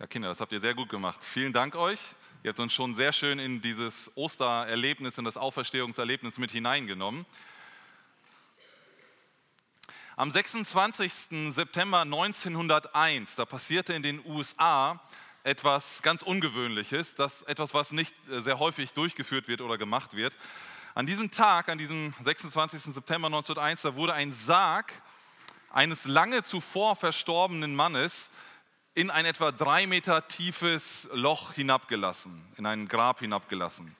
Ja, Kinder, das habt ihr sehr gut gemacht. Vielen Dank euch. Ihr habt uns schon sehr schön in dieses Ostererlebnis, in das Auferstehungserlebnis mit hineingenommen. Am 26. September 1901, da passierte in den USA etwas ganz Ungewöhnliches, das etwas, was nicht äh, sehr häufig durchgeführt wird oder gemacht wird. An diesem Tag, an diesem 26. September 1901, da wurde ein Sarg eines lange zuvor verstorbenen Mannes in ein etwa drei Meter tiefes Loch hinabgelassen, in ein Grab hinabgelassen.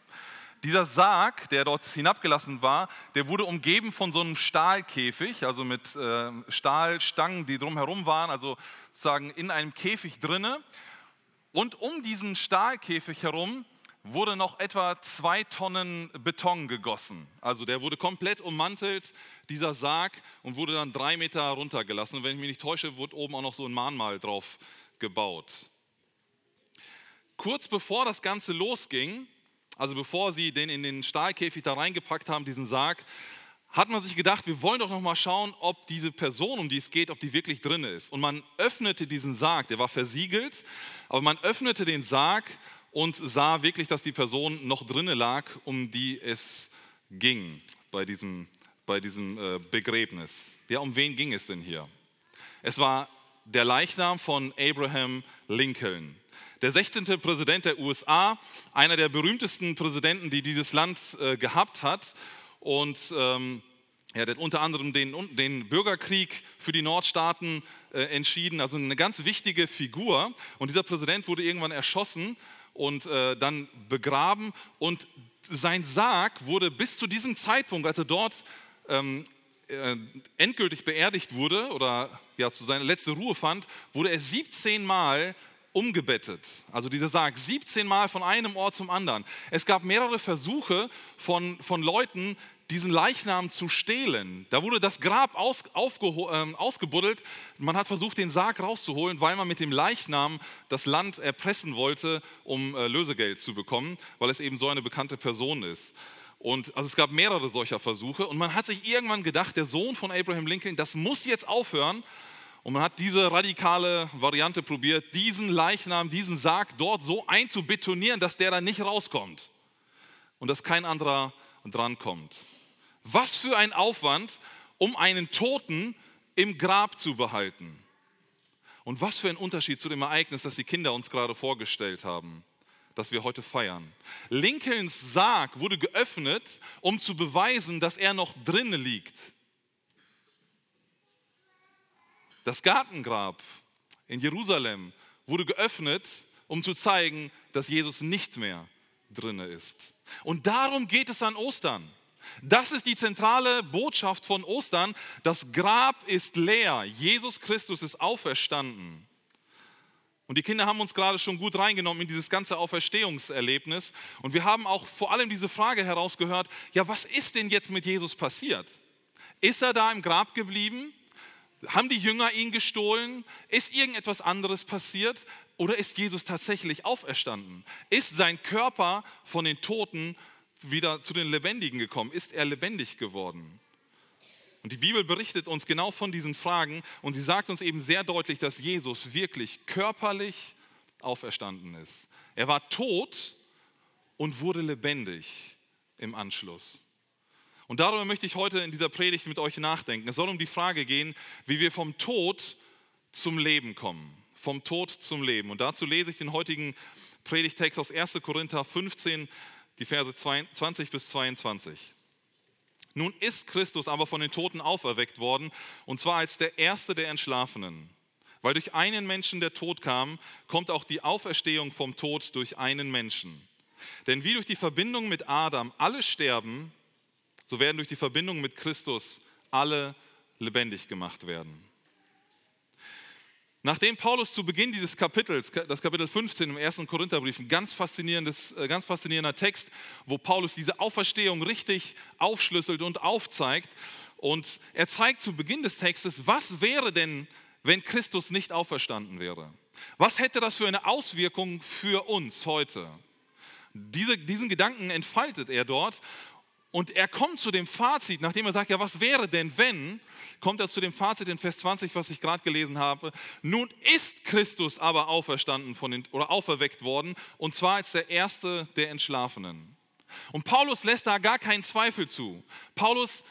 Dieser Sarg, der dort hinabgelassen war, der wurde umgeben von so einem Stahlkäfig, also mit äh, Stahlstangen, die drumherum waren, also sozusagen in einem Käfig drinne. Und um diesen Stahlkäfig herum wurde noch etwa zwei Tonnen Beton gegossen. Also der wurde komplett ummantelt, dieser Sarg, und wurde dann drei Meter runtergelassen. Und wenn ich mich nicht täusche, wurde oben auch noch so ein Mahnmal drauf gebaut. Kurz bevor das Ganze losging, also bevor sie den in den Stahlkäfig da reingepackt haben, diesen Sarg, hat man sich gedacht, wir wollen doch noch mal schauen, ob diese Person, um die es geht, ob die wirklich drin ist. Und man öffnete diesen Sarg, der war versiegelt, aber man öffnete den Sarg und sah wirklich, dass die Person noch drinne lag, um die es ging bei diesem, bei diesem äh, Begräbnis. Ja, um wen ging es denn hier? Es war der Leichnam von Abraham Lincoln. Der 16. Präsident der USA, einer der berühmtesten Präsidenten, die dieses Land äh, gehabt hat. Und ähm, er hat unter anderem den, den, Bürgerkrieg für die Nordstaaten äh, entschieden, also eine ganz wichtige Figur. Und dieser Präsident wurde irgendwann erschossen und äh, dann begraben. Und sein Sarg wurde bis zu diesem Zeitpunkt, als er dort ähm, äh, endgültig beerdigt wurde oder ja, zu seiner letzten Ruhe fand, wurde er 17 Mal umgebettet. Also dieser Sarg, 17 Mal von einem Ort zum anderen. Es gab mehrere Versuche von, von Leuten, diesen Leichnam zu stehlen. Da wurde das Grab aus, äh, ausgebuddelt. Man hat versucht, den Sarg rauszuholen, weil man mit dem Leichnam das Land erpressen wollte, um äh, Lösegeld zu bekommen, weil es eben so eine bekannte Person ist. Und also es gab mehrere solcher Versuche und man hat sich irgendwann gedacht, der Sohn von Abraham Lincoln, das muss jetzt aufhören. Und man hat diese radikale Variante probiert, diesen Leichnam, diesen Sarg dort so einzubetonieren, dass der da nicht rauskommt und dass kein anderer drankommt. Was für ein Aufwand, um einen Toten im Grab zu behalten. Und was für ein Unterschied zu dem Ereignis, das die Kinder uns gerade vorgestellt haben das wir heute feiern. Lincolns Sarg wurde geöffnet, um zu beweisen, dass er noch drinnen liegt. Das Gartengrab in Jerusalem wurde geöffnet, um zu zeigen, dass Jesus nicht mehr drinne ist. Und darum geht es an Ostern. Das ist die zentrale Botschaft von Ostern. Das Grab ist leer. Jesus Christus ist auferstanden. Und die Kinder haben uns gerade schon gut reingenommen in dieses ganze Auferstehungserlebnis. Und wir haben auch vor allem diese Frage herausgehört, ja, was ist denn jetzt mit Jesus passiert? Ist er da im Grab geblieben? Haben die Jünger ihn gestohlen? Ist irgendetwas anderes passiert? Oder ist Jesus tatsächlich auferstanden? Ist sein Körper von den Toten wieder zu den Lebendigen gekommen? Ist er lebendig geworden? Und die Bibel berichtet uns genau von diesen Fragen und sie sagt uns eben sehr deutlich, dass Jesus wirklich körperlich auferstanden ist. Er war tot und wurde lebendig im Anschluss. Und darüber möchte ich heute in dieser Predigt mit euch nachdenken. Es soll um die Frage gehen, wie wir vom Tod zum Leben kommen. Vom Tod zum Leben. Und dazu lese ich den heutigen Predigtext aus 1. Korinther 15, die Verse 20 bis 22. Nun ist Christus aber von den Toten auferweckt worden, und zwar als der Erste der Entschlafenen. Weil durch einen Menschen der Tod kam, kommt auch die Auferstehung vom Tod durch einen Menschen. Denn wie durch die Verbindung mit Adam alle sterben, so werden durch die Verbindung mit Christus alle lebendig gemacht werden. Nachdem Paulus zu Beginn dieses Kapitels, das Kapitel 15 im ersten Korintherbrief, ein ganz, faszinierendes, äh, ganz faszinierender Text, wo Paulus diese Auferstehung richtig aufschlüsselt und aufzeigt. Und er zeigt zu Beginn des Textes, was wäre denn, wenn Christus nicht auferstanden wäre? Was hätte das für eine Auswirkung für uns heute? Diese, diesen Gedanken entfaltet er dort Und er kommt zu dem Fazit, nachdem er sagt, ja, was wäre denn, wenn, kommt er zu dem Fazit in Vers 20, was ich gerade gelesen habe. Nun ist Christus aber auferstanden von den, oder auferweckt worden, und zwar als der Erste der Entschlafenen. Und Paulus lässt da gar keinen Zweifel zu. Paulus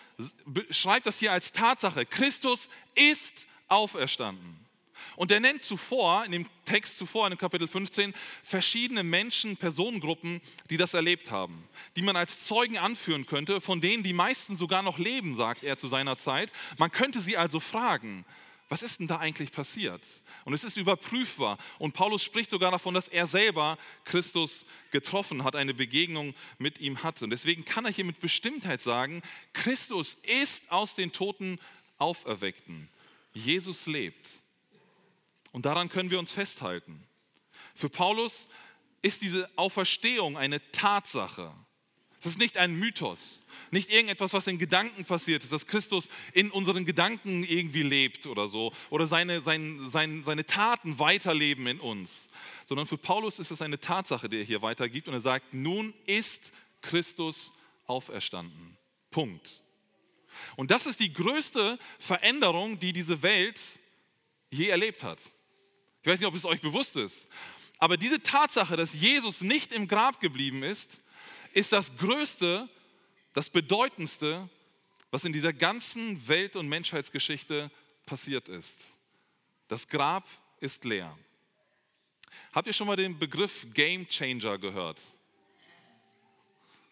schreibt das hier als Tatsache. Christus ist auferstanden. Und er nennt zuvor, in dem Text zuvor, in dem Kapitel 15, verschiedene Menschen, Personengruppen, die das erlebt haben, die man als Zeugen anführen könnte, von denen die meisten sogar noch leben, sagt er zu seiner Zeit. Man könnte sie also fragen, was ist denn da eigentlich passiert? Und es ist überprüfbar. Und Paulus spricht sogar davon, dass er selber Christus getroffen hat, eine Begegnung mit ihm hatte. Und deswegen kann er hier mit Bestimmtheit sagen, Christus ist aus den Toten auferweckten. Jesus lebt. Und daran können wir uns festhalten. Für Paulus ist diese Auferstehung eine Tatsache. Es ist nicht ein Mythos, nicht irgendetwas, was in Gedanken passiert ist, dass Christus in unseren Gedanken irgendwie lebt oder so, oder seine, sein, sein, seine Taten weiterleben in uns, sondern für Paulus ist es eine Tatsache, die er hier weitergibt und er sagt, nun ist Christus auferstanden. Punkt. Und das ist die größte Veränderung, die diese Welt je erlebt hat. Ich weiß nicht, ob es euch bewusst ist. Aber diese Tatsache, dass Jesus nicht im Grab geblieben ist, ist das Größte, das Bedeutendste, was in dieser ganzen Welt- und Menschheitsgeschichte passiert ist. Das Grab ist leer. Habt ihr schon mal den Begriff Game Changer gehört?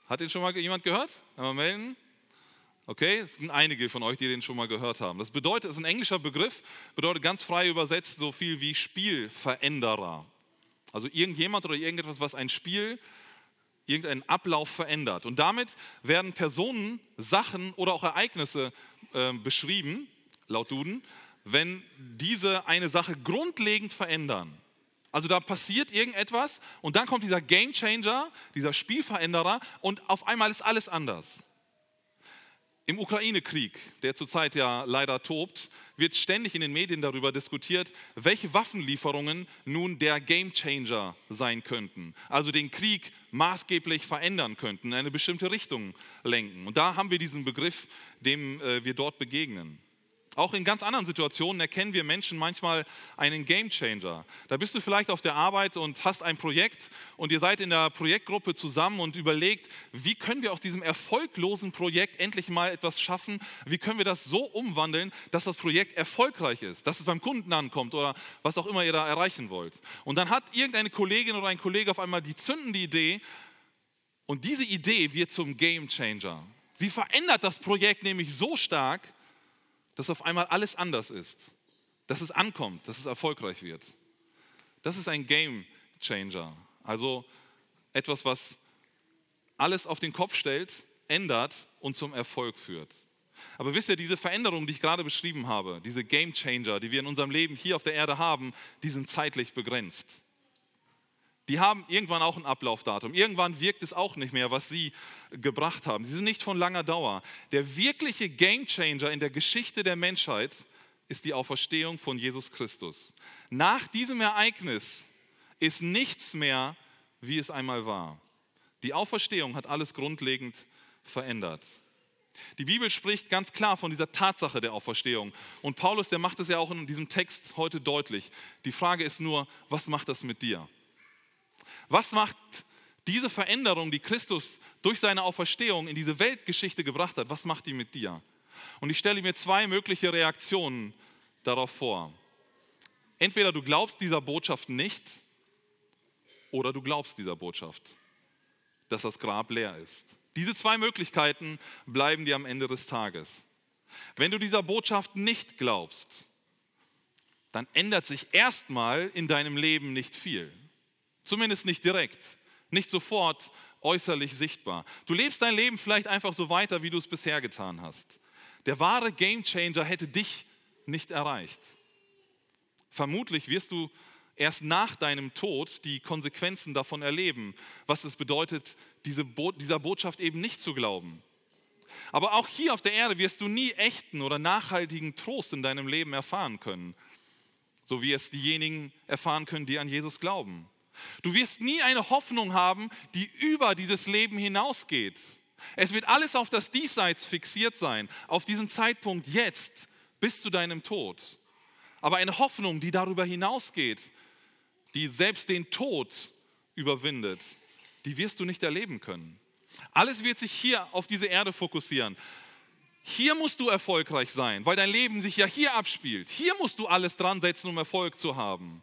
Hat den schon mal jemand gehört? Einmal melden. Okay, es sind einige von euch, die den schon mal gehört haben. Das bedeutet, es ist ein englischer Begriff, bedeutet ganz frei übersetzt so viel wie Spielveränderer. Also irgendjemand oder irgendetwas, was ein Spiel, irgendeinen Ablauf verändert. Und damit werden Personen, Sachen oder auch Ereignisse äh, beschrieben, laut Duden, wenn diese eine Sache grundlegend verändern. Also da passiert irgendetwas und dann kommt dieser Game Changer, dieser Spielveränderer und auf einmal ist alles anders. Im Ukraine-Krieg, der zurzeit ja leider tobt, wird ständig in den Medien darüber diskutiert, welche Waffenlieferungen nun der Gamechanger sein könnten. Also den Krieg maßgeblich verändern könnten, in eine bestimmte Richtung lenken. Und da haben wir diesen Begriff, dem äh, wir dort begegnen. Auch in ganz anderen Situationen erkennen wir Menschen manchmal einen Gamechanger. Da bist du vielleicht auf der Arbeit und hast ein Projekt und ihr seid in der Projektgruppe zusammen und überlegt, wie können wir aus diesem erfolglosen Projekt endlich mal etwas schaffen? Wie können wir das so umwandeln, dass das Projekt erfolgreich ist, dass es beim Kunden ankommt oder was auch immer ihr da erreichen wollt? Und dann hat irgendeine Kollegin oder ein Kollege auf einmal die zündende Idee und diese Idee wird zum Gamechanger. Sie verändert das Projekt nämlich so stark, dass auf einmal alles anders ist, dass es ankommt, dass es erfolgreich wird. Das ist ein Game Changer. Also etwas, was alles auf den Kopf stellt, ändert und zum Erfolg führt. Aber wisst ihr, diese Veränderungen, die ich gerade beschrieben habe, diese Game Changer, die wir in unserem Leben hier auf der Erde haben, die sind zeitlich begrenzt die haben irgendwann auch ein Ablaufdatum. Irgendwann wirkt es auch nicht mehr, was sie gebracht haben. Sie sind nicht von langer Dauer. Der wirkliche Gamechanger in der Geschichte der Menschheit ist die Auferstehung von Jesus Christus. Nach diesem Ereignis ist nichts mehr, wie es einmal war. Die Auferstehung hat alles grundlegend verändert. Die Bibel spricht ganz klar von dieser Tatsache der Auferstehung. Und Paulus, der macht es ja auch in diesem Text heute deutlich. Die Frage ist nur, was macht das mit dir? Was macht diese Veränderung, die Christus durch seine Auferstehung in diese Weltgeschichte gebracht hat, was macht die mit dir? Und ich stelle mir zwei mögliche Reaktionen darauf vor. Entweder du glaubst dieser Botschaft nicht oder du glaubst dieser Botschaft, dass das Grab leer ist. Diese zwei Möglichkeiten bleiben dir am Ende des Tages. Wenn du dieser Botschaft nicht glaubst, dann ändert sich erstmal in deinem Leben nicht viel. Zumindest nicht direkt, nicht sofort äußerlich sichtbar. Du lebst dein Leben vielleicht einfach so weiter, wie du es bisher getan hast. Der wahre Gamechanger hätte dich nicht erreicht. Vermutlich wirst du erst nach deinem Tod die Konsequenzen davon erleben, was es bedeutet, diese Bo dieser Botschaft eben nicht zu glauben. Aber auch hier auf der Erde wirst du nie echten oder nachhaltigen Trost in deinem Leben erfahren können, so wie es diejenigen erfahren können, die an Jesus glauben. Du wirst nie eine Hoffnung haben, die über dieses Leben hinausgeht. Es wird alles auf das Diesseits fixiert sein, auf diesen Zeitpunkt jetzt bis zu deinem Tod. Aber eine Hoffnung, die darüber hinausgeht, die selbst den Tod überwindet, die wirst du nicht erleben können. Alles wird sich hier auf diese Erde fokussieren. Hier musst du erfolgreich sein, weil dein Leben sich ja hier abspielt. Hier musst du alles dran setzen, um Erfolg zu haben.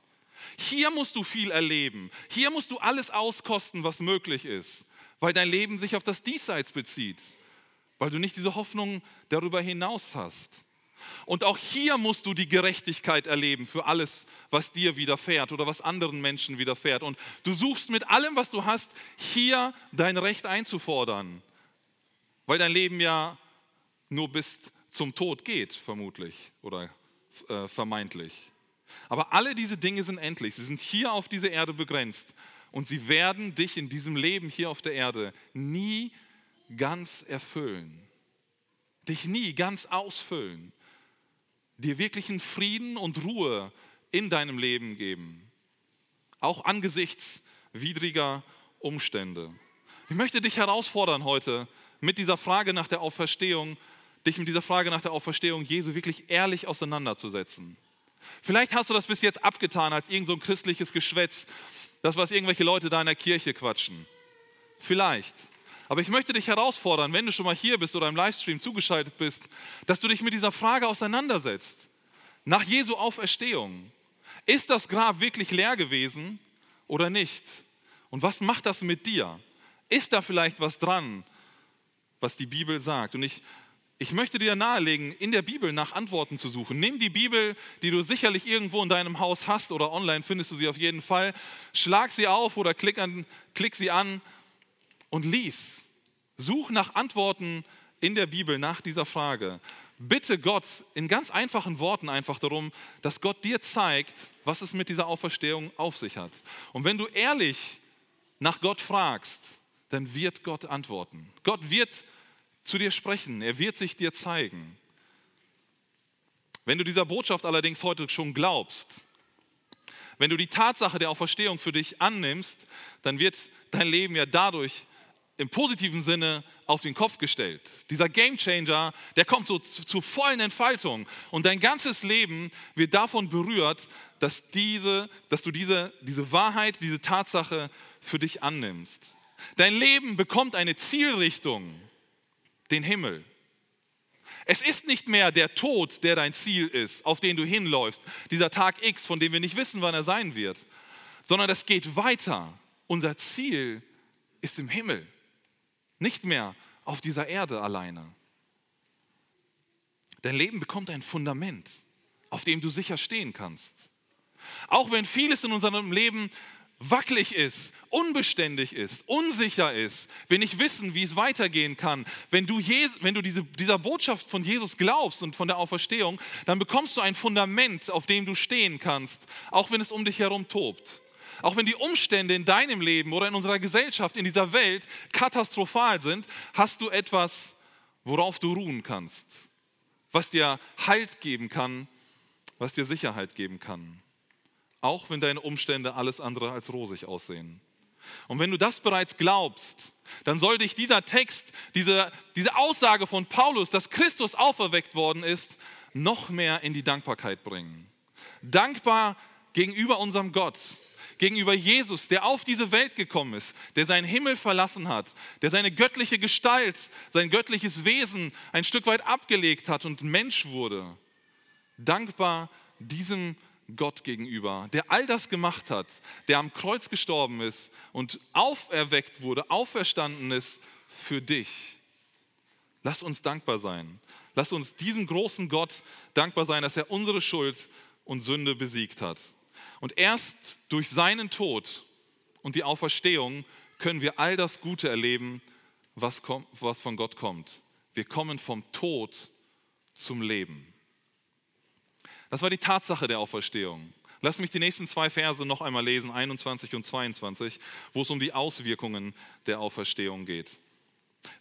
Hier musst du viel erleben. Hier musst du alles auskosten, was möglich ist, weil dein Leben sich auf das Diesseits bezieht, weil du nicht diese Hoffnung darüber hinaus hast. Und auch hier musst du die Gerechtigkeit erleben für alles, was dir widerfährt oder was anderen Menschen widerfährt. Und du suchst mit allem, was du hast, hier dein Recht einzufordern, weil dein Leben ja nur bis zum Tod geht, vermutlich oder äh, vermeintlich. Aber alle diese Dinge sind endlich. Sie sind hier auf dieser Erde begrenzt. Und sie werden dich in diesem Leben hier auf der Erde nie ganz erfüllen. Dich nie ganz ausfüllen. Dir wirklichen Frieden und Ruhe in deinem Leben geben. Auch angesichts widriger Umstände. Ich möchte dich herausfordern heute mit dieser Frage nach der Auferstehung, dich mit dieser Frage nach der Auferstehung Jesu wirklich ehrlich auseinanderzusetzen. Vielleicht hast du das bis jetzt abgetan als irgend so ein christliches Geschwätz, das, was irgendwelche Leute da in der Kirche quatschen. Vielleicht. Aber ich möchte dich herausfordern, wenn du schon mal hier bist oder im Livestream zugeschaltet bist, dass du dich mit dieser Frage auseinandersetzt. Nach Jesu Auferstehung. Ist das Grab wirklich leer gewesen oder nicht? Und was macht das mit dir? Ist da vielleicht was dran, was die Bibel sagt? Und ich ich möchte dir nahelegen, in der Bibel nach Antworten zu suchen. Nimm die Bibel, die du sicherlich irgendwo in deinem Haus hast oder online findest du sie auf jeden Fall. Schlag sie auf oder klick, an, klick sie an und lies. Such nach Antworten in der Bibel nach dieser Frage. Bitte Gott in ganz einfachen Worten einfach darum, dass Gott dir zeigt, was es mit dieser Auferstehung auf sich hat. Und wenn du ehrlich nach Gott fragst, dann wird Gott antworten. Gott wird antworten zu dir sprechen. Er wird sich dir zeigen. Wenn du dieser Botschaft allerdings heute schon glaubst, wenn du die Tatsache der Auferstehung für dich annimmst, dann wird dein Leben ja dadurch im positiven Sinne auf den Kopf gestellt. Dieser Game Changer, der kommt so zur vollen Entfaltung und dein ganzes Leben wird davon berührt, dass, diese, dass du diese, diese Wahrheit, diese Tatsache für dich annimmst. Dein Leben bekommt eine Zielrichtung den Himmel. Es ist nicht mehr der Tod, der dein Ziel ist, auf den du hinläufst, dieser Tag X, von dem wir nicht wissen, wann er sein wird, sondern es geht weiter. Unser Ziel ist im Himmel, nicht mehr auf dieser Erde alleine. Dein Leben bekommt ein Fundament, auf dem du sicher stehen kannst. Auch wenn vieles in unserem Leben wackelig ist, unbeständig ist, unsicher ist, wir nicht wissen, wie es weitergehen kann, wenn du, Jesus, wenn du diese, dieser Botschaft von Jesus glaubst und von der Auferstehung, dann bekommst du ein Fundament, auf dem du stehen kannst, auch wenn es um dich herum tobt. Auch wenn die Umstände in deinem Leben oder in unserer Gesellschaft, in dieser Welt katastrophal sind, hast du etwas, worauf du ruhen kannst, was dir Halt geben kann, was dir Sicherheit geben kann auch wenn deine Umstände alles andere als rosig aussehen. Und wenn du das bereits glaubst, dann soll dich dieser Text, diese, diese Aussage von Paulus, dass Christus auferweckt worden ist, noch mehr in die Dankbarkeit bringen. Dankbar gegenüber unserem Gott, gegenüber Jesus, der auf diese Welt gekommen ist, der seinen Himmel verlassen hat, der seine göttliche Gestalt, sein göttliches Wesen ein Stück weit abgelegt hat und Mensch wurde. Dankbar diesem Gott gegenüber, der all das gemacht hat, der am Kreuz gestorben ist und auferweckt wurde, auferstanden ist für dich. Lass uns dankbar sein. Lass uns diesem großen Gott dankbar sein, dass er unsere Schuld und Sünde besiegt hat. Und erst durch seinen Tod und die Auferstehung können wir all das Gute erleben, was, was von Gott kommt. Wir kommen vom Tod zum Leben. Das war die Tatsache der Auferstehung. Lass mich die nächsten zwei Verse noch einmal lesen, 21 und 22, wo es um die Auswirkungen der Auferstehung geht.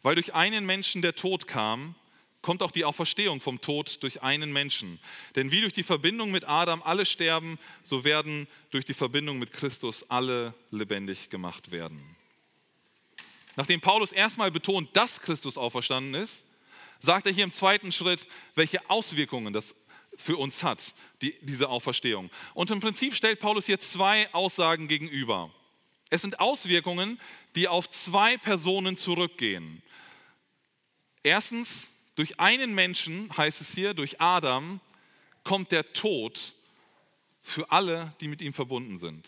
Weil durch einen Menschen der Tod kam, kommt auch die Auferstehung vom Tod durch einen Menschen. Denn wie durch die Verbindung mit Adam alle sterben, so werden durch die Verbindung mit Christus alle lebendig gemacht werden. Nachdem Paulus erstmal betont, dass Christus auferstanden ist, sagt er hier im zweiten Schritt, welche Auswirkungen das für uns hat, die, diese Auferstehung. Und im Prinzip stellt Paulus hier zwei Aussagen gegenüber. Es sind Auswirkungen, die auf zwei Personen zurückgehen. Erstens, durch einen Menschen, heißt es hier, durch Adam, kommt der Tod für alle, die mit ihm verbunden sind.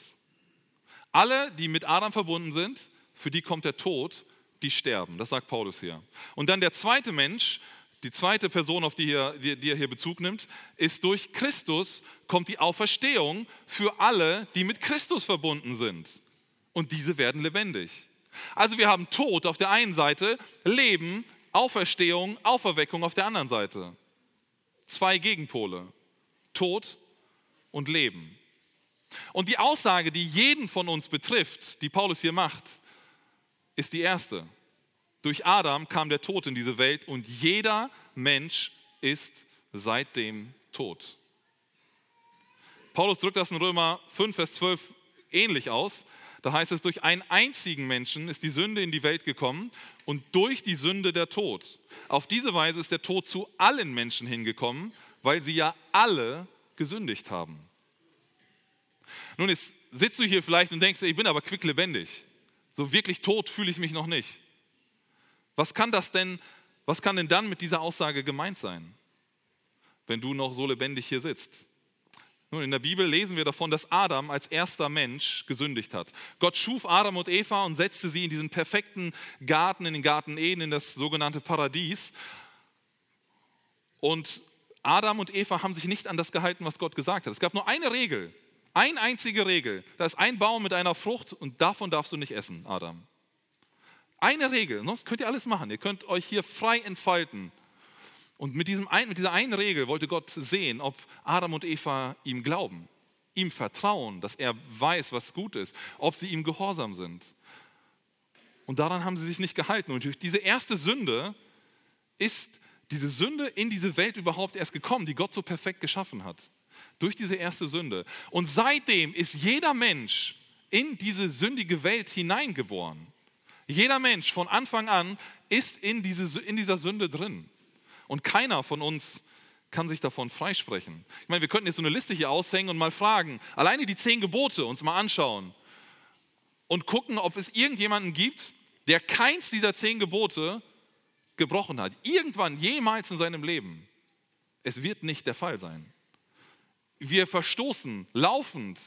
Alle, die mit Adam verbunden sind, für die kommt der Tod, die sterben. Das sagt Paulus hier. Und dann der zweite Mensch, die zweite Person, auf die, hier, die, er hier Bezug nimmt, ist durch Christus kommt die Auferstehung für alle, die mit Christus verbunden sind. Und diese werden lebendig. Also wir haben Tod auf der einen Seite, Leben, Auferstehung, Auferweckung auf der anderen Seite. Zwei Gegenpole. Tod und Leben. Und die Aussage, die jeden von uns betrifft, die Paulus hier macht, ist die erste. Durch Adam kam der Tod in diese Welt und jeder Mensch ist seitdem tot. Paulus drückt das in Römer 5, Vers 12 ähnlich aus. Da heißt es, durch einen einzigen Menschen ist die Sünde in die Welt gekommen und durch die Sünde der Tod. Auf diese Weise ist der Tod zu allen Menschen hingekommen, weil sie ja alle gesündigt haben. Nun, jetzt sitzt du hier vielleicht und denkst, ich bin aber quicklebendig. So wirklich tot fühle ich mich noch nicht. Was kann das denn, was kann denn dann mit dieser Aussage gemeint sein, wenn du noch so lebendig hier sitzt? Nun, in der Bibel lesen wir davon, dass Adam als erster Mensch gesündigt hat. Gott schuf Adam und Eva und setzte sie in diesen perfekten Garten, in den Garten Eden, in das sogenannte Paradies. Und Adam und Eva haben sich nicht an das gehalten, was Gott gesagt hat. Es gab nur eine Regel, eine einzige Regel. Da ist ein Baum mit einer Frucht und davon darfst du nicht essen, Adam. Eine Regel, sonst könnt ihr alles machen. Ihr könnt euch hier frei entfalten. Und mit, diesem, mit dieser einen Regel wollte Gott sehen, ob Adam und Eva ihm glauben, ihm vertrauen, dass er weiß, was gut ist, ob sie ihm gehorsam sind. Und daran haben sie sich nicht gehalten. Und durch diese erste Sünde ist diese Sünde in diese Welt überhaupt erst gekommen, die Gott so perfekt geschaffen hat. Durch diese erste Sünde. Und seitdem ist jeder Mensch in diese sündige Welt hineingeboren. Jeder Mensch von Anfang an ist in, diese, in dieser Sünde drin. Und keiner von uns kann sich davon freisprechen. Ich meine, wir könnten jetzt so eine Liste hier aushängen und mal fragen, alleine die zehn Gebote uns mal anschauen und gucken, ob es irgendjemanden gibt, der keins dieser zehn Gebote gebrochen hat. Irgendwann, jemals in seinem Leben. Es wird nicht der Fall sein. Wir verstoßen laufend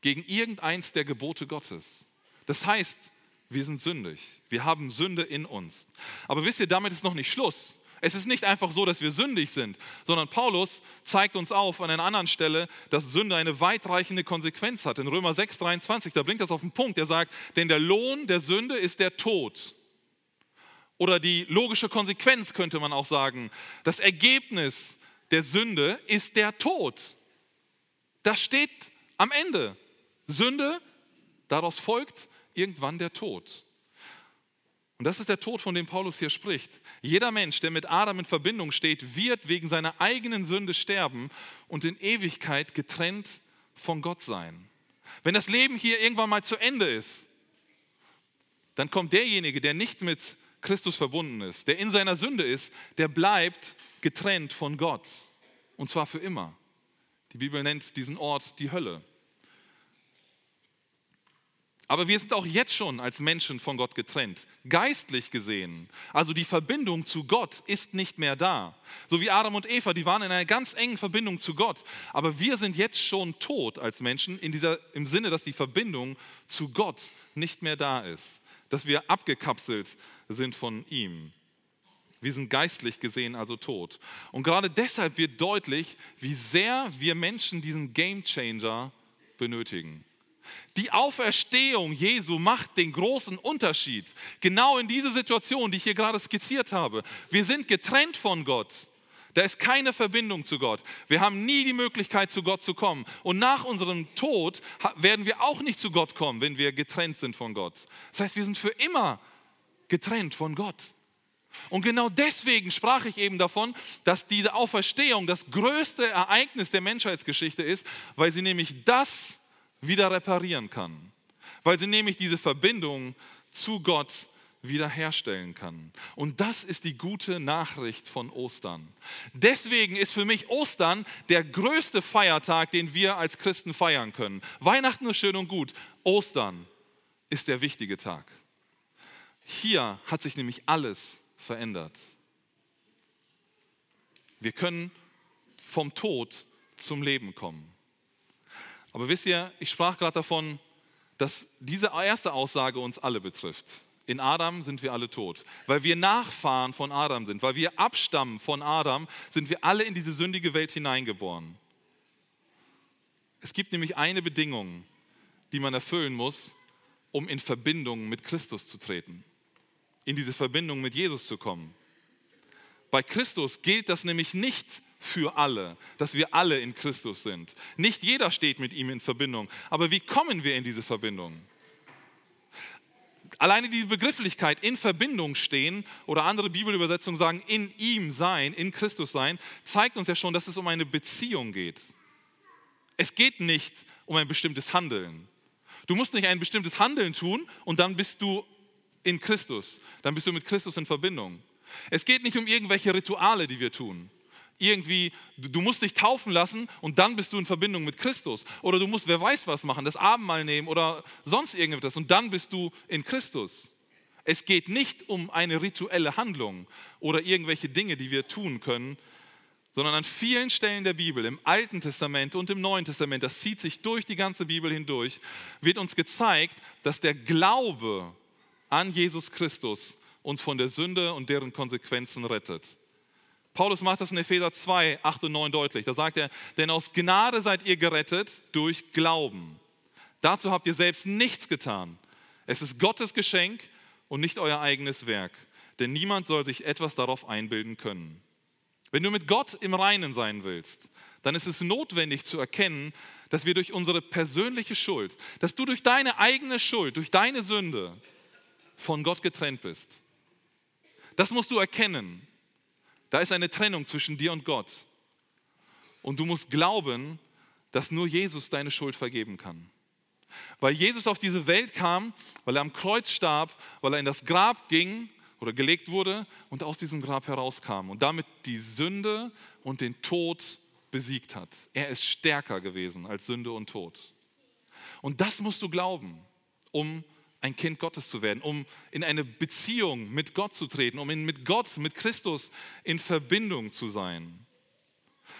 gegen irgendeins der Gebote Gottes. Das heißt, wir sind sündig. Wir haben Sünde in uns. Aber wisst ihr, damit ist noch nicht Schluss. Es ist nicht einfach so, dass wir sündig sind, sondern Paulus zeigt uns auf an einer anderen Stelle, dass Sünde eine weitreichende Konsequenz hat. In Römer 6, 23, da bringt das auf den Punkt. Er sagt, denn der Lohn der Sünde ist der Tod. Oder die logische Konsequenz könnte man auch sagen. Das Ergebnis der Sünde ist der Tod. Das steht am Ende. Sünde, daraus folgt irgendwann der Tod. Und das ist der Tod, von dem Paulus hier spricht. Jeder Mensch, der mit Adam in Verbindung steht, wird wegen seiner eigenen Sünde sterben und in Ewigkeit getrennt von Gott sein. Wenn das Leben hier irgendwann mal zu Ende ist, dann kommt derjenige, der nicht mit Christus verbunden ist, der in seiner Sünde ist, der bleibt getrennt von Gott. Und zwar für immer. Die Bibel nennt diesen Ort die Hölle. Aber wir sind auch jetzt schon als Menschen von Gott getrennt, geistlich gesehen. Also die Verbindung zu Gott ist nicht mehr da. So wie Adam und Eva, die waren in einer ganz engen Verbindung zu Gott. Aber wir sind jetzt schon tot als Menschen in dieser, im Sinne, dass die Verbindung zu Gott nicht mehr da ist. Dass wir abgekapselt sind von ihm. Wir sind geistlich gesehen also tot. Und gerade deshalb wird deutlich, wie sehr wir Menschen diesen Game Changer benötigen. Die Auferstehung Jesu macht den großen Unterschied. Genau in diese Situation, die ich hier gerade skizziert habe. Wir sind getrennt von Gott. Da ist keine Verbindung zu Gott. Wir haben nie die Möglichkeit, zu Gott zu kommen. Und nach unserem Tod werden wir auch nicht zu Gott kommen, wenn wir getrennt sind von Gott. Das heißt, wir sind für immer getrennt von Gott. Und genau deswegen sprach ich eben davon, dass diese Auferstehung das größte Ereignis der Menschheitsgeschichte ist, weil sie nämlich das wieder reparieren kann, weil sie nämlich diese Verbindung zu Gott wiederherstellen kann. Und das ist die gute Nachricht von Ostern. Deswegen ist für mich Ostern der größte Feiertag, den wir als Christen feiern können. Weihnachten ist schön und gut. Ostern ist der wichtige Tag. Hier hat sich nämlich alles verändert. Wir können vom Tod zum Leben kommen. Aber wisst ihr, ich sprach gerade davon, dass diese erste Aussage uns alle betrifft. In Adam sind wir alle tot. Weil wir Nachfahren von Adam sind, weil wir abstammen von Adam, sind wir alle in diese sündige Welt hineingeboren. Es gibt nämlich eine Bedingung, die man erfüllen muss, um in Verbindung mit Christus zu treten, in diese Verbindung mit Jesus zu kommen. Bei Christus gilt das nämlich nicht für alle, dass wir alle in Christus sind. Nicht jeder steht mit ihm in Verbindung. Aber wie kommen wir in diese Verbindung? Alleine die Begrifflichkeit in Verbindung stehen oder andere Bibelübersetzungen sagen in ihm sein, in Christus sein, zeigt uns ja schon, dass es um eine Beziehung geht. Es geht nicht um ein bestimmtes Handeln. Du musst nicht ein bestimmtes Handeln tun und dann bist du in Christus. Dann bist du mit Christus in Verbindung. Es geht nicht um irgendwelche Rituale, die wir tun irgendwie, du musst dich taufen lassen und dann bist du in Verbindung mit Christus. Oder du musst, wer weiß was machen, das Abendmahl nehmen oder sonst irgendetwas und dann bist du in Christus. Es geht nicht um eine rituelle Handlung oder irgendwelche Dinge, die wir tun können, sondern an vielen Stellen der Bibel, im Alten Testament und im Neuen Testament, das zieht sich durch die ganze Bibel hindurch, wird uns gezeigt, dass der Glaube an Jesus Christus uns von der Sünde und deren Konsequenzen rettet. Paulus macht das in Epheser 2, 8 und 9 deutlich. Da sagt er, denn aus Gnade seid ihr gerettet durch Glauben. Dazu habt ihr selbst nichts getan. Es ist Gottes Geschenk und nicht euer eigenes Werk. Denn niemand soll sich etwas darauf einbilden können. Wenn du mit Gott im Reinen sein willst, dann ist es notwendig zu erkennen, dass wir durch unsere persönliche Schuld, dass du durch deine eigene Schuld, durch deine Sünde von Gott getrennt bist. Das musst du erkennen. Da ist eine Trennung zwischen dir und Gott. Und du musst glauben, dass nur Jesus deine Schuld vergeben kann. Weil Jesus auf diese Welt kam, weil er am Kreuz starb, weil er in das Grab ging oder gelegt wurde und aus diesem Grab herauskam und damit die Sünde und den Tod besiegt hat. Er ist stärker gewesen als Sünde und Tod. Und das musst du glauben, um ein Kind Gottes zu werden, um in eine Beziehung mit Gott zu treten, um mit Gott, mit Christus in Verbindung zu sein.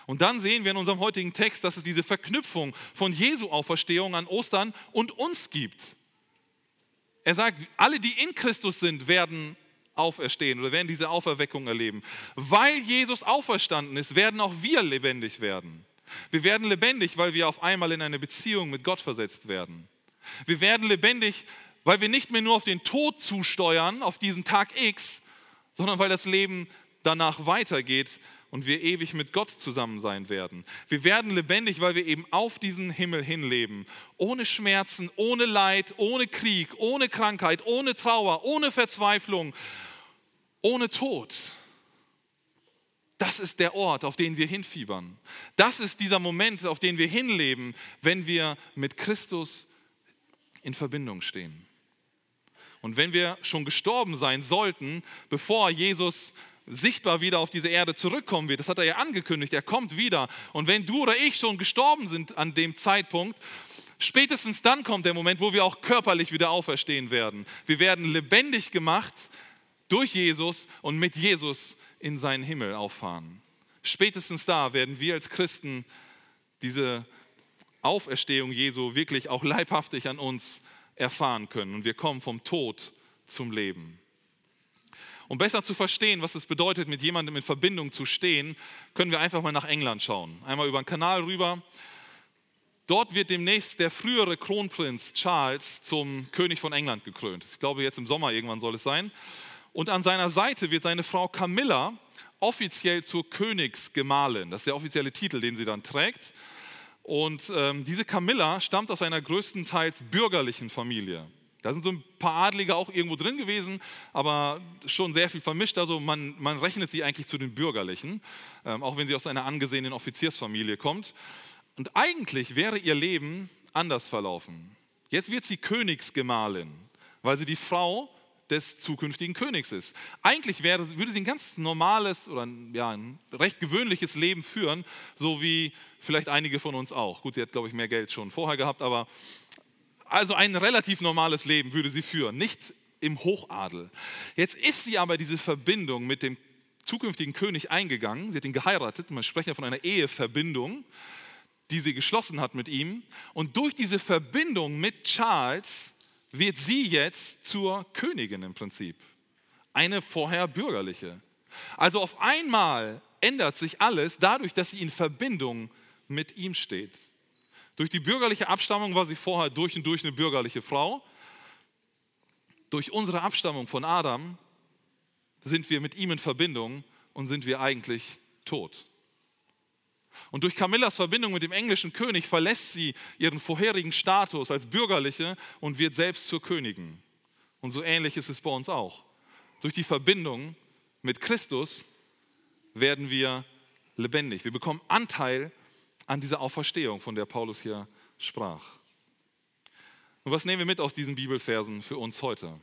Und dann sehen wir in unserem heutigen Text, dass es diese Verknüpfung von Jesu Auferstehung an Ostern und uns gibt. Er sagt, alle, die in Christus sind, werden auferstehen oder werden diese Auferweckung erleben. Weil Jesus auferstanden ist, werden auch wir lebendig werden. Wir werden lebendig, weil wir auf einmal in eine Beziehung mit Gott versetzt werden. Wir werden lebendig, weil wir nicht mehr nur auf den Tod zusteuern, auf diesen Tag X, sondern weil das Leben danach weitergeht und wir ewig mit Gott zusammen sein werden. Wir werden lebendig, weil wir eben auf diesen Himmel hinleben. Ohne Schmerzen, ohne Leid, ohne Krieg, ohne Krankheit, ohne Trauer, ohne Verzweiflung, ohne Tod. Das ist der Ort, auf den wir hinfiebern. Das ist dieser Moment, auf den wir hinleben, wenn wir mit Christus in Verbindung stehen. Und wenn wir schon gestorben sein sollten, bevor Jesus sichtbar wieder auf diese Erde zurückkommen wird, das hat er ja angekündigt, er kommt wieder. Und wenn du oder ich schon gestorben sind an dem Zeitpunkt, spätestens dann kommt der Moment, wo wir auch körperlich wieder auferstehen werden. Wir werden lebendig gemacht durch Jesus und mit Jesus in seinen Himmel auffahren. Spätestens da werden wir als Christen diese Auferstehung Jesu wirklich auch leibhaftig an uns erfahren können. Und wir kommen vom Tod zum Leben. Um besser zu verstehen, was es bedeutet, mit jemandem in Verbindung zu stehen, können wir einfach mal nach England schauen. Einmal über den Kanal rüber. Dort wird demnächst der frühere Kronprinz Charles zum König von England gekrönt. Ich glaube, jetzt im Sommer irgendwann soll es sein. Und an seiner Seite wird seine Frau Camilla offiziell zur Königsgemahlin. Das ist der offizielle Titel, den sie dann trägt. Und ähm, diese Camilla stammt aus einer größtenteils bürgerlichen Familie. Da sind so ein paar Adlige auch irgendwo drin gewesen, aber schon sehr viel vermischt. Also man, man rechnet sie eigentlich zu den Bürgerlichen, ähm, auch wenn sie aus einer angesehenen Offiziersfamilie kommt. Und eigentlich wäre ihr Leben anders verlaufen. Jetzt wird sie Königsgemahlin, weil sie die Frau des zukünftigen Königs ist. Eigentlich wäre, würde sie ein ganz normales oder ja, ein recht gewöhnliches Leben führen, so wie vielleicht einige von uns auch. Gut, sie hat, glaube ich, mehr Geld schon vorher gehabt, aber also ein relativ normales Leben würde sie führen, nicht im Hochadel. Jetzt ist sie aber diese Verbindung mit dem zukünftigen König eingegangen. Sie hat ihn geheiratet. Man spricht ja von einer Eheverbindung, die sie geschlossen hat mit ihm. Und durch diese Verbindung mit Charles wird sie jetzt zur Königin im Prinzip. Eine vorher bürgerliche. Also auf einmal ändert sich alles dadurch, dass sie in Verbindung mit ihm steht. Durch die bürgerliche Abstammung war sie vorher durch und durch eine bürgerliche Frau. Durch unsere Abstammung von Adam sind wir mit ihm in Verbindung und sind wir eigentlich tot. Und durch Camillas Verbindung mit dem englischen König verlässt sie ihren vorherigen Status als Bürgerliche und wird selbst zur Königin. Und so ähnlich ist es bei uns auch. Durch die Verbindung mit Christus werden wir lebendig. Wir bekommen Anteil an dieser Auferstehung, von der Paulus hier sprach. Und was nehmen wir mit aus diesen Bibelversen für uns heute?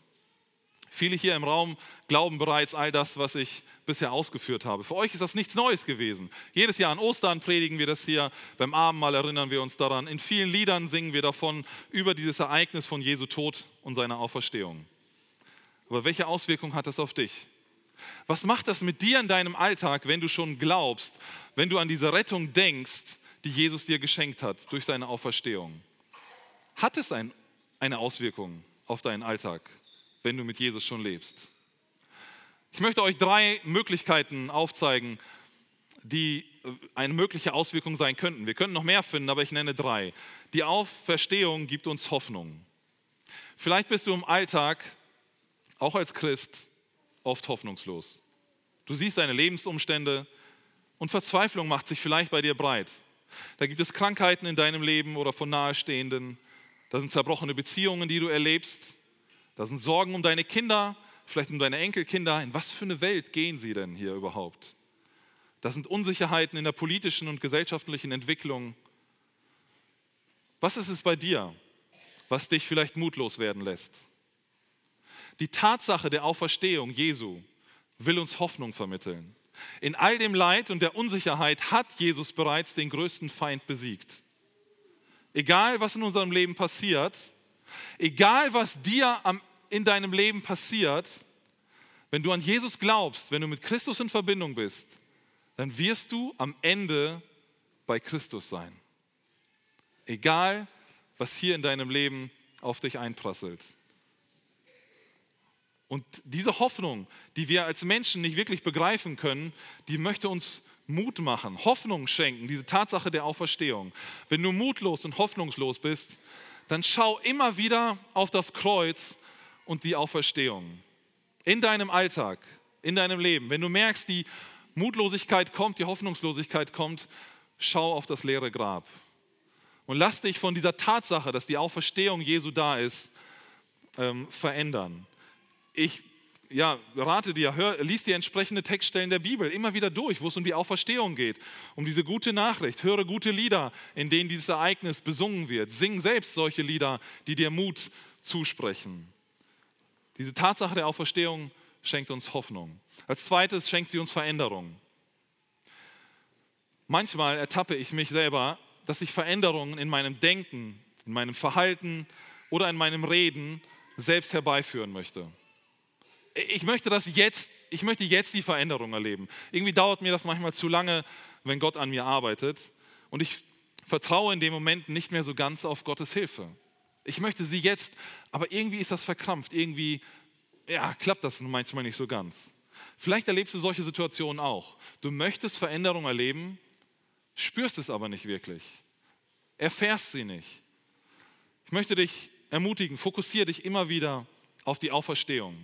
Viele hier im Raum glauben bereits all das, was ich bisher ausgeführt habe. Für euch ist das nichts Neues gewesen. Jedes Jahr an Ostern predigen wir das hier, beim Abendmahl erinnern wir uns daran. In vielen Liedern singen wir davon über dieses Ereignis von Jesu Tod und seiner Auferstehung. Aber welche Auswirkung hat das auf dich? Was macht das mit dir in deinem Alltag, wenn du schon glaubst, wenn du an diese Rettung denkst, die Jesus dir geschenkt hat durch seine Auferstehung? Hat es ein, eine Auswirkung auf deinen Alltag? Wenn du mit Jesus schon lebst. Ich möchte euch drei Möglichkeiten aufzeigen, die äh, eine mögliche Auswirkung sein könnten. Wir könnten noch mehr finden, aber ich nenne drei. Die Auferstehung gibt uns Hoffnung. Vielleicht bist du im Alltag, auch als Christ, oft hoffnungslos. Du siehst deine Lebensumstände und Verzweiflung macht sich vielleicht bei dir breit. Da gibt es Krankheiten in deinem Leben oder von Nahestehenden. Da sind zerbrochene Beziehungen, die du erlebst. Da sind Sorgen um deine Kinder, vielleicht um deine Enkelkinder. In was für eine Welt gehen sie denn hier überhaupt? Da sind Unsicherheiten in der politischen und gesellschaftlichen Entwicklung. Was ist es bei dir, was dich vielleicht mutlos werden lässt? Die Tatsache der Auferstehung Jesu will uns Hoffnung vermitteln. In all dem Leid und der Unsicherheit hat Jesus bereits den größten Feind besiegt. Egal, was in unserem Leben passiert, egal, was dir am in deinem Leben passiert, wenn du an Jesus glaubst, wenn du mit Christus in Verbindung bist, dann wirst du am Ende bei Christus sein. Egal, was hier in deinem Leben auf dich einprasselt. Und diese Hoffnung, die wir als Menschen nicht wirklich begreifen können, die möchte uns Mut machen, Hoffnung schenken, diese Tatsache der Auferstehung. Wenn du mutlos und hoffnungslos bist, dann schau immer wieder auf das Kreuz und die Auferstehung. In deinem Alltag, in deinem Leben. Wenn du merkst, die Mutlosigkeit kommt, die Hoffnungslosigkeit kommt, schau auf das leere Grab. Und lass dich von dieser Tatsache, dass die Auferstehung Jesu da ist, ähm, verändern. Ich ja, rate dir, hör, lies die entsprechende Textstellen der Bibel immer wieder durch, wo es um die Auferstehung geht, um diese gute Nachricht. Höre gute Lieder, in denen dieses Ereignis besungen wird. Sing selbst solche Lieder, die dir Mut zusprechen. Diese Tatsache der Auferstehung schenkt uns Hoffnung. Als zweites schenkt sie uns Veränderung. Manchmal ertappe ich mich selber, dass ich Veränderungen in meinem Denken, in meinem Verhalten oder in meinem Reden selbst herbeiführen möchte. Ich möchte das jetzt, ich möchte jetzt die Veränderung erleben. Irgendwie dauert mir das manchmal zu lange, wenn Gott an mir arbeitet und ich vertraue in dem Moment nicht mehr so ganz auf Gottes Hilfe. Ich möchte sie jetzt, aber irgendwie ist das verkrampft, irgendwie ja, klappt das manchmal nicht so ganz. Vielleicht erlebst du solche Situationen auch. Du möchtest Veränderung erleben, spürst es aber nicht wirklich, erfährst sie nicht. Ich möchte dich ermutigen, fokussiere dich immer wieder auf die Auferstehung.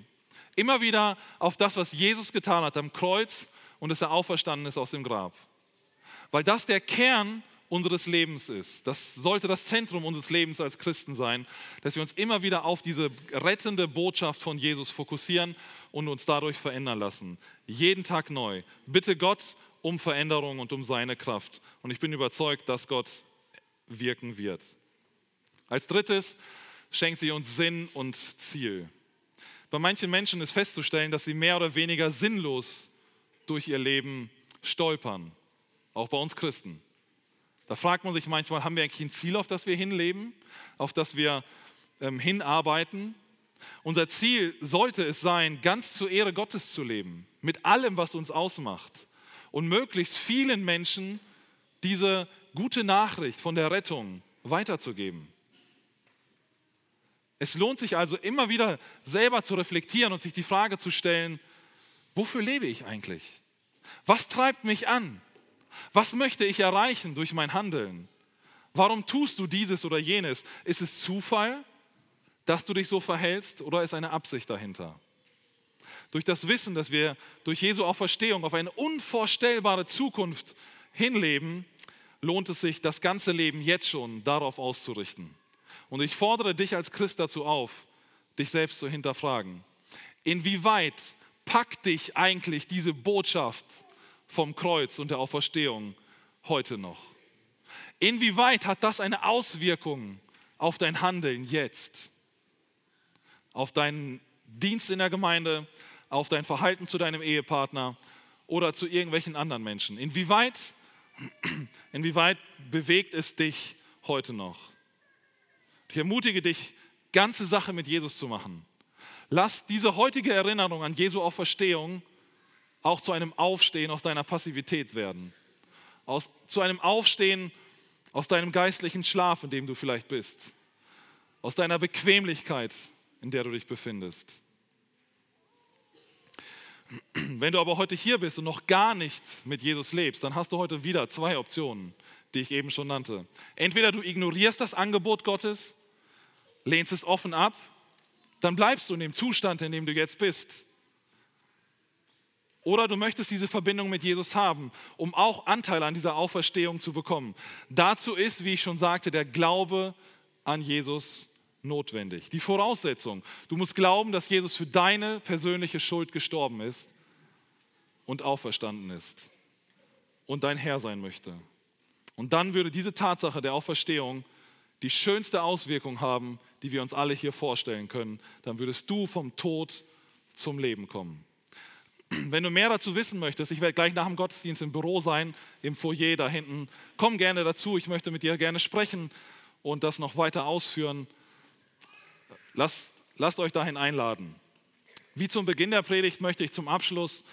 Immer wieder auf das, was Jesus getan hat am Kreuz und dass er auferstanden ist aus dem Grab. Weil das der Kern ist unseres Lebens ist. Das sollte das Zentrum unseres Lebens als Christen sein, dass wir uns immer wieder auf diese rettende Botschaft von Jesus fokussieren und uns dadurch verändern lassen. Jeden Tag neu. Bitte Gott um Veränderung und um seine Kraft. Und ich bin überzeugt, dass Gott wirken wird. Als drittes schenkt sie uns Sinn und Ziel. bei manchen Menschen ist festzustellen, dass sie mehr oder weniger sinnlos durch ihr Leben stolpern. Auch bei uns Christen. Da fragt man sich manchmal, haben wir eigentlich ein Ziel, auf das wir hinleben, auf das wir ähm, hinarbeiten? Unser Ziel sollte es sein, ganz zur Ehre Gottes zu leben, mit allem, was uns ausmacht und möglichst vielen Menschen diese gute Nachricht von der Rettung weiterzugeben. Es lohnt sich also immer wieder selber zu reflektieren und sich die Frage zu stellen, wofür lebe ich eigentlich? Was treibt mich an? Was möchte ich erreichen durch mein Handeln? Warum tust du dieses oder jenes? Ist es Zufall, dass du dich so verhältst oder ist eine Absicht dahinter? Durch das Wissen, dass wir durch Jesu Auferstehung auf eine unvorstellbare Zukunft hinleben, lohnt es sich, das ganze Leben jetzt schon darauf auszurichten. Und ich fordere dich als Christ dazu auf, dich selbst zu hinterfragen. Inwieweit packt dich eigentlich diese Botschaft vom Kreuz und der Auferstehung heute noch? Inwieweit hat das eine Auswirkung auf dein Handeln jetzt? Auf deinen Dienst in der Gemeinde, auf dein Verhalten zu deinem Ehepartner oder zu irgendwelchen anderen Menschen? Inwieweit, inwieweit bewegt es dich heute noch? Ich ermutige dich, ganze Sache mit Jesus zu machen. Lass diese heutige Erinnerung an Jesu Auferstehung auch zu einem Aufstehen aus deiner Passivität werden. Aus, zu einem Aufstehen aus deinem geistlichen Schlaf, in dem du vielleicht bist. Aus deiner Bequemlichkeit, in der du dich befindest. Wenn du aber heute hier bist und noch gar nicht mit Jesus lebst, dann hast du heute wieder zwei Optionen, die ich eben schon nannte. Entweder du ignorierst das Angebot Gottes, lehnst es offen ab, dann bleibst du in dem Zustand, in dem du jetzt bist. Oder du möchtest diese Verbindung mit Jesus haben, um auch Anteil an dieser Auferstehung zu bekommen. Dazu ist, wie ich schon sagte, der Glaube an Jesus notwendig. Die Voraussetzung, du musst glauben, dass Jesus für deine persönliche Schuld gestorben ist und auferstanden ist und dein Herr sein möchte. Und dann würde diese Tatsache der Auferstehung die schönste Auswirkung haben, die wir uns alle hier vorstellen können. Dann würdest du vom Tod zum Leben kommen. Wenn du mehr dazu wissen möchtest, ich werde gleich nach dem Gottesdienst im Büro sein, im Foyer da hinten. Komm gerne dazu, ich möchte mit dir gerne sprechen und das noch weiter ausführen. Lasst, lasst euch dahin einladen. Wie zum Beginn der Predigt möchte ich zum Abschluss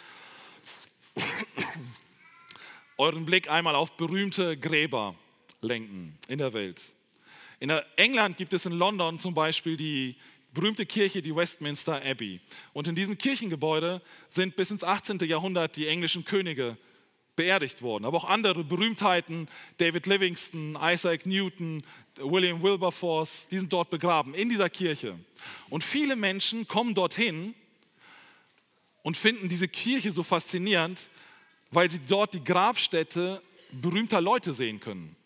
euren Blick einmal auf berühmte Gräber lenken in der Welt. In England gibt es in London zum Beispiel die berühmte Kirche, die Westminster Abbey. Und in diesem Kirchengebäude sind bis ins 18. Jahrhundert die englischen Könige beerdigt worden. Aber auch andere Berühmtheiten, David Livingston, Isaac Newton, William Wilberforce, die sind dort begraben, in dieser Kirche. Und viele Menschen kommen dorthin und finden diese Kirche so faszinierend, weil sie dort die Grabstätte berühmter Leute sehen können.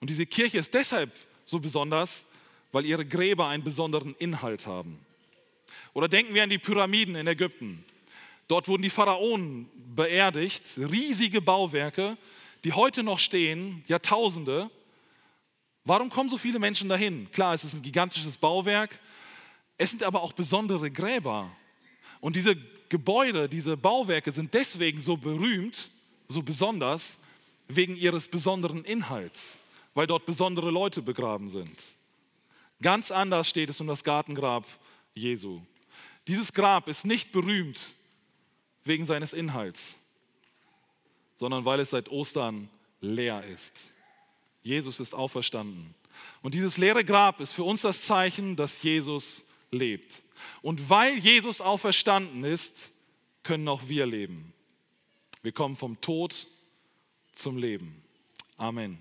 Und diese Kirche ist deshalb so besonders, weil ihre Gräber einen besonderen Inhalt haben. Oder denken wir an die Pyramiden in Ägypten. Dort wurden die Pharaonen beerdigt, riesige Bauwerke, die heute noch stehen, Jahrtausende. Warum kommen so viele Menschen dahin? Klar, es ist ein gigantisches Bauwerk, es sind aber auch besondere Gräber. Und diese Gebäude, diese Bauwerke sind deswegen so berühmt, so besonders, wegen ihres besonderen Inhalts, weil dort besondere Leute begraben sind. Ganz anders steht es um das Gartengrab Jesu. Dieses Grab ist nicht berühmt wegen seines Inhalts, sondern weil es seit Ostern leer ist. Jesus ist auferstanden. Und dieses leere Grab ist für uns das Zeichen, dass Jesus lebt. Und weil Jesus auferstanden ist, können auch wir leben. Wir kommen vom Tod zum Leben. Amen.